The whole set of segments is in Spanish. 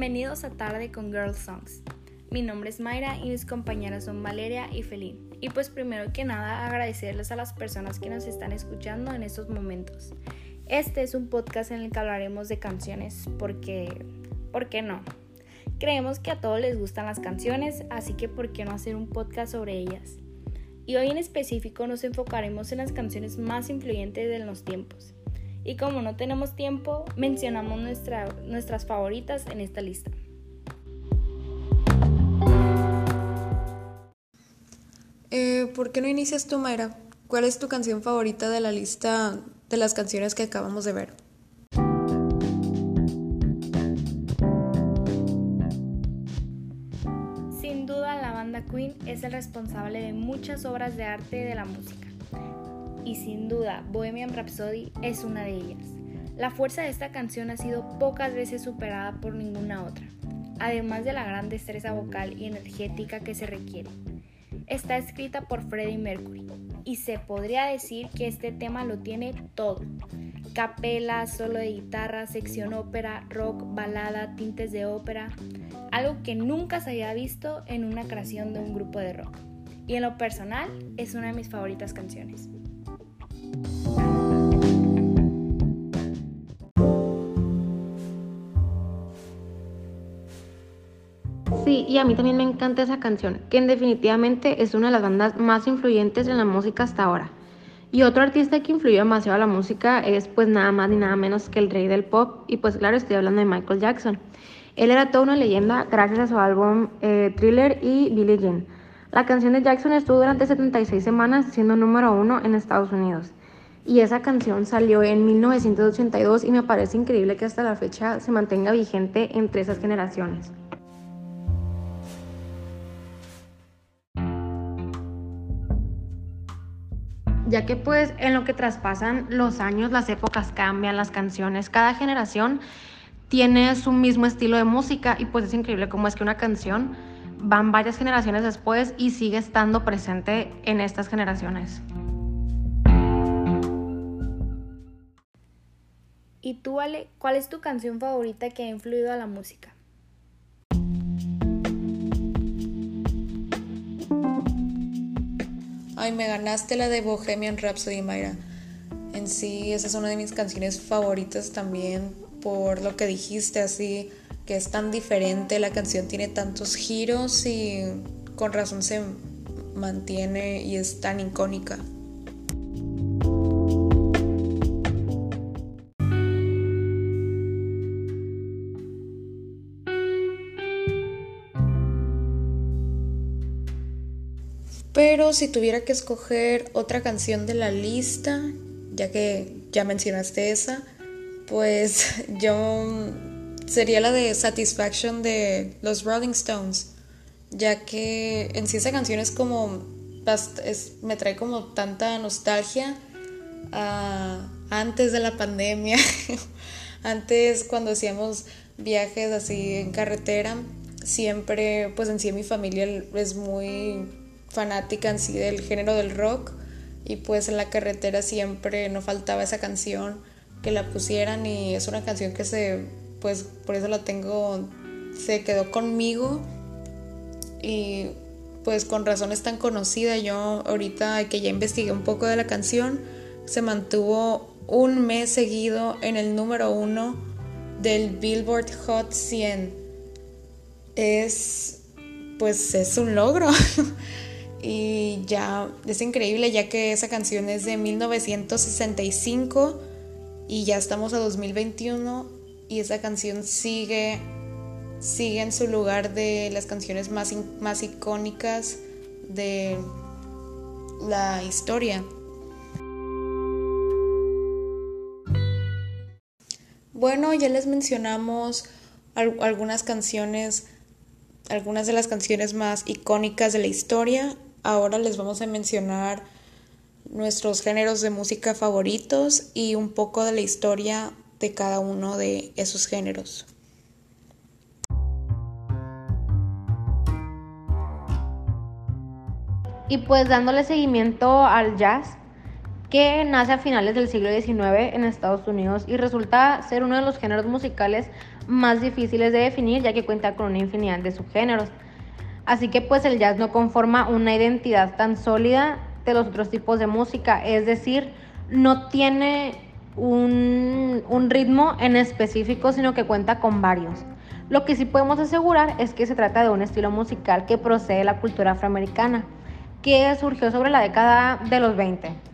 Bienvenidos a Tarde con Girl Songs. Mi nombre es Mayra y mis compañeras son Valeria y Felín. Y pues primero que nada agradecerles a las personas que nos están escuchando en estos momentos. Este es un podcast en el que hablaremos de canciones porque... ¿Por qué no? Creemos que a todos les gustan las canciones, así que ¿por qué no hacer un podcast sobre ellas? Y hoy en específico nos enfocaremos en las canciones más influyentes de los tiempos y como no tenemos tiempo, mencionamos nuestras favoritas en esta lista. Eh, ¿Por qué no inicias tú, Mayra? ¿Cuál es tu canción favorita de la lista de las canciones que acabamos de ver? Sin duda, la banda Queen es el responsable de muchas obras de arte de la música y sin duda Bohemian Rhapsody es una de ellas. La fuerza de esta canción ha sido pocas veces superada por ninguna otra, además de la gran destreza vocal y energética que se requiere. Está escrita por Freddie Mercury y se podría decir que este tema lo tiene todo. Capela, solo de guitarra, sección ópera, rock, balada, tintes de ópera, algo que nunca se había visto en una creación de un grupo de rock. Y en lo personal es una de mis favoritas canciones. Sí, y a mí también me encanta esa canción, que en definitivamente es una de las bandas más influyentes en la música hasta ahora. Y otro artista que influyó demasiado a la música es pues nada más ni nada menos que el rey del pop, y pues claro, estoy hablando de Michael Jackson. Él era toda una leyenda gracias a su álbum eh, Thriller y Billie Jean. La canción de Jackson estuvo durante 76 semanas siendo número uno en Estados Unidos. Y esa canción salió en 1982 y me parece increíble que hasta la fecha se mantenga vigente entre esas generaciones. ya que pues en lo que traspasan los años, las épocas cambian, las canciones, cada generación tiene su mismo estilo de música y pues es increíble cómo es que una canción van varias generaciones después y sigue estando presente en estas generaciones. ¿Y tú, Ale, cuál es tu canción favorita que ha influido a la música? Ay, me ganaste la de Bohemian Rhapsody, Mayra. En sí, esa es una de mis canciones favoritas también por lo que dijiste, así que es tan diferente, la canción tiene tantos giros y con razón se mantiene y es tan icónica. Pero si tuviera que escoger otra canción de la lista, ya que ya mencionaste esa, pues yo sería la de Satisfaction de los Rolling Stones, ya que en sí esa canción es como, me trae como tanta nostalgia antes de la pandemia, antes cuando hacíamos viajes así en carretera, siempre, pues en sí mi familia es muy fanática en sí del género del rock y pues en la carretera siempre no faltaba esa canción que la pusieran y es una canción que se pues por eso la tengo se quedó conmigo y pues con razón es tan conocida. Yo ahorita que ya investigué un poco de la canción se mantuvo un mes seguido en el número uno del Billboard Hot 100 es pues es un logro y ya es increíble ya que esa canción es de 1965 y ya estamos a 2021 y esa canción sigue sigue en su lugar de las canciones más, más icónicas de la historia. Bueno, ya les mencionamos algunas canciones, algunas de las canciones más icónicas de la historia Ahora les vamos a mencionar nuestros géneros de música favoritos y un poco de la historia de cada uno de esos géneros. Y pues dándole seguimiento al jazz, que nace a finales del siglo XIX en Estados Unidos y resulta ser uno de los géneros musicales más difíciles de definir ya que cuenta con una infinidad de subgéneros. Así que pues el jazz no conforma una identidad tan sólida de los otros tipos de música, es decir, no tiene un, un ritmo en específico, sino que cuenta con varios. Lo que sí podemos asegurar es que se trata de un estilo musical que procede de la cultura afroamericana, que surgió sobre la década de los 20.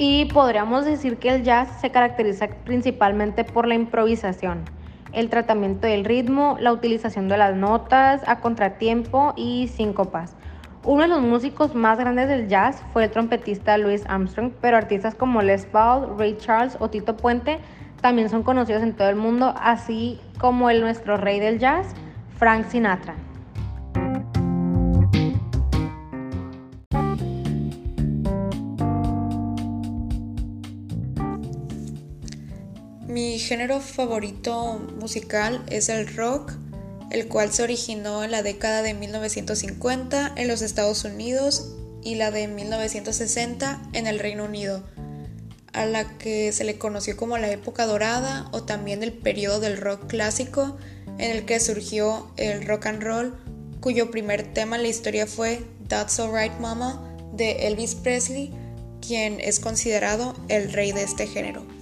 Y podríamos decir que el jazz se caracteriza principalmente por la improvisación, el tratamiento del ritmo, la utilización de las notas a contratiempo y síncopas. Uno de los músicos más grandes del jazz fue el trompetista Louis Armstrong, pero artistas como Les Paul, Ray Charles o Tito Puente también son conocidos en todo el mundo, así como el nuestro rey del jazz, Frank Sinatra. Mi género favorito musical es el rock, el cual se originó en la década de 1950 en los Estados Unidos y la de 1960 en el Reino Unido, a la que se le conoció como la época dorada o también el periodo del rock clásico en el que surgió el rock and roll, cuyo primer tema en la historia fue That's Alright Mama de Elvis Presley, quien es considerado el rey de este género.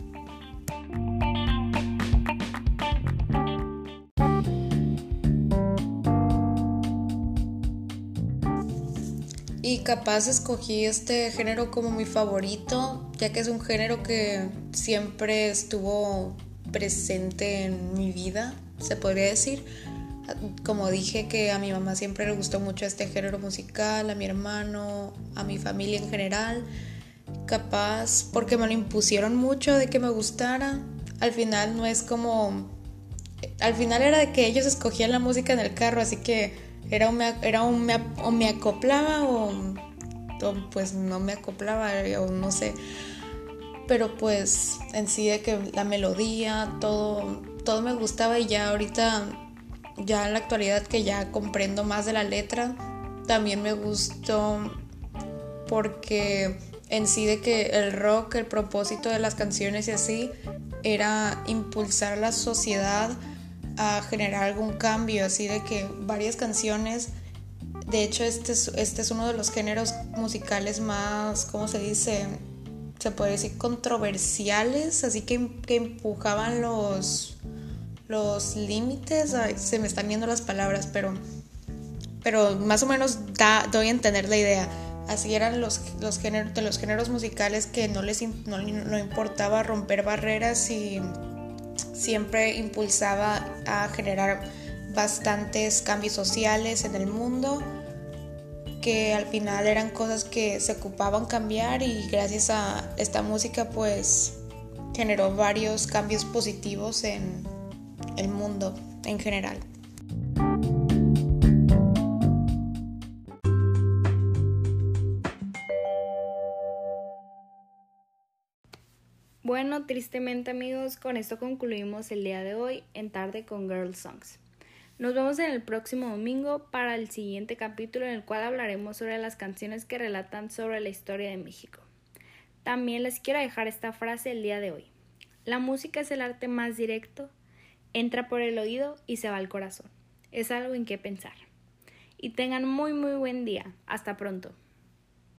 Y capaz escogí este género como mi favorito, ya que es un género que siempre estuvo presente en mi vida, se podría decir. Como dije que a mi mamá siempre le gustó mucho este género musical, a mi hermano, a mi familia en general. Capaz porque me lo impusieron mucho de que me gustara. Al final no es como... Al final era de que ellos escogían la música en el carro, así que era un, era un o me acoplaba o, pues no me acoplaba o no sé. Pero pues en sí de que la melodía, todo, todo me gustaba y ya ahorita, ya en la actualidad que ya comprendo más de la letra, también me gustó porque en sí de que el rock, el propósito de las canciones y así, era impulsar la sociedad a generar algún cambio, así de que varias canciones, de hecho este es, este es uno de los géneros musicales más, ¿cómo se dice? Se puede decir controversiales, así que, que empujaban los, los límites, se me están viendo las palabras, pero, pero más o menos da, doy a entender la idea. Así eran los, los géneros, de los géneros musicales que no les no, no importaba romper barreras y siempre impulsaba a generar bastantes cambios sociales en el mundo que al final eran cosas que se ocupaban cambiar y gracias a esta música pues generó varios cambios positivos en el mundo en general. Bueno, tristemente amigos, con esto concluimos el día de hoy en tarde con Girl Songs. Nos vemos en el próximo domingo para el siguiente capítulo en el cual hablaremos sobre las canciones que relatan sobre la historia de México. También les quiero dejar esta frase el día de hoy. La música es el arte más directo, entra por el oído y se va al corazón. Es algo en qué pensar. Y tengan muy muy buen día. Hasta pronto.